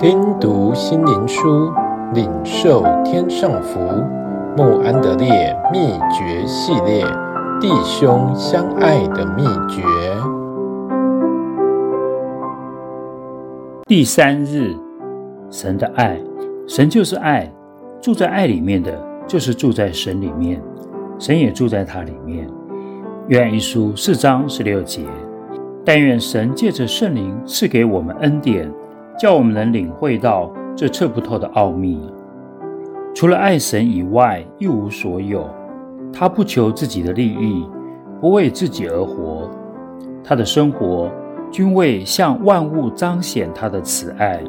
听读心灵书，领受天上福。穆安德烈秘诀系列：弟兄相爱的秘诀。第三日，神的爱，神就是爱，住在爱里面的，就是住在神里面，神也住在他里面。约翰一书四章十六节。但愿神借着圣灵赐给我们恩典。叫我们能领会到这测不透的奥秘。除了爱神以外，一无所有。他不求自己的利益，不为自己而活。他的生活均为向万物彰显他的慈爱。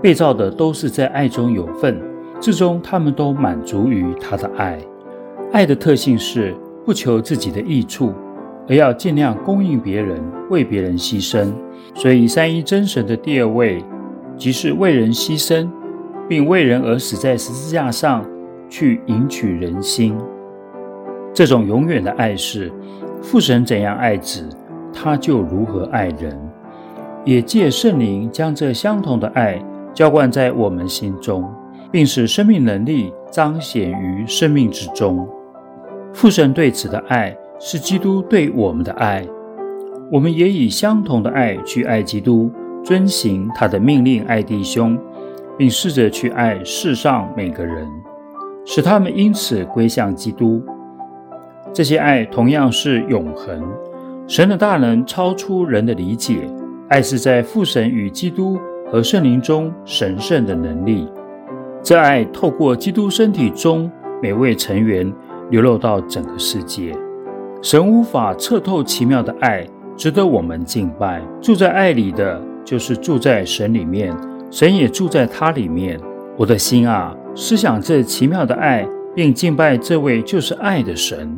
被造的都是在爱中有份，至终他们都满足于他的爱。爱的特性是不求自己的益处。而要尽量供应别人，为别人牺牲。所以三一真神的第二位，即是为人牺牲，并为人而死在十字架上，去赢取人心。这种永远的爱是父神怎样爱子，他就如何爱人，也借圣灵将这相同的爱浇灌在我们心中，并使生命能力彰显于生命之中。父神对此的爱。是基督对我们的爱，我们也以相同的爱去爱基督，遵行他的命令，爱弟兄，并试着去爱世上每个人，使他们因此归向基督。这些爱同样是永恒，神的大能超出人的理解。爱是在父神与基督和圣灵中神圣的能力，这爱透过基督身体中每位成员流露到整个世界。神无法测透奇妙的爱，值得我们敬拜。住在爱里的，就是住在神里面，神也住在他里面。我的心啊，思想这奇妙的爱，并敬拜这位就是爱的神。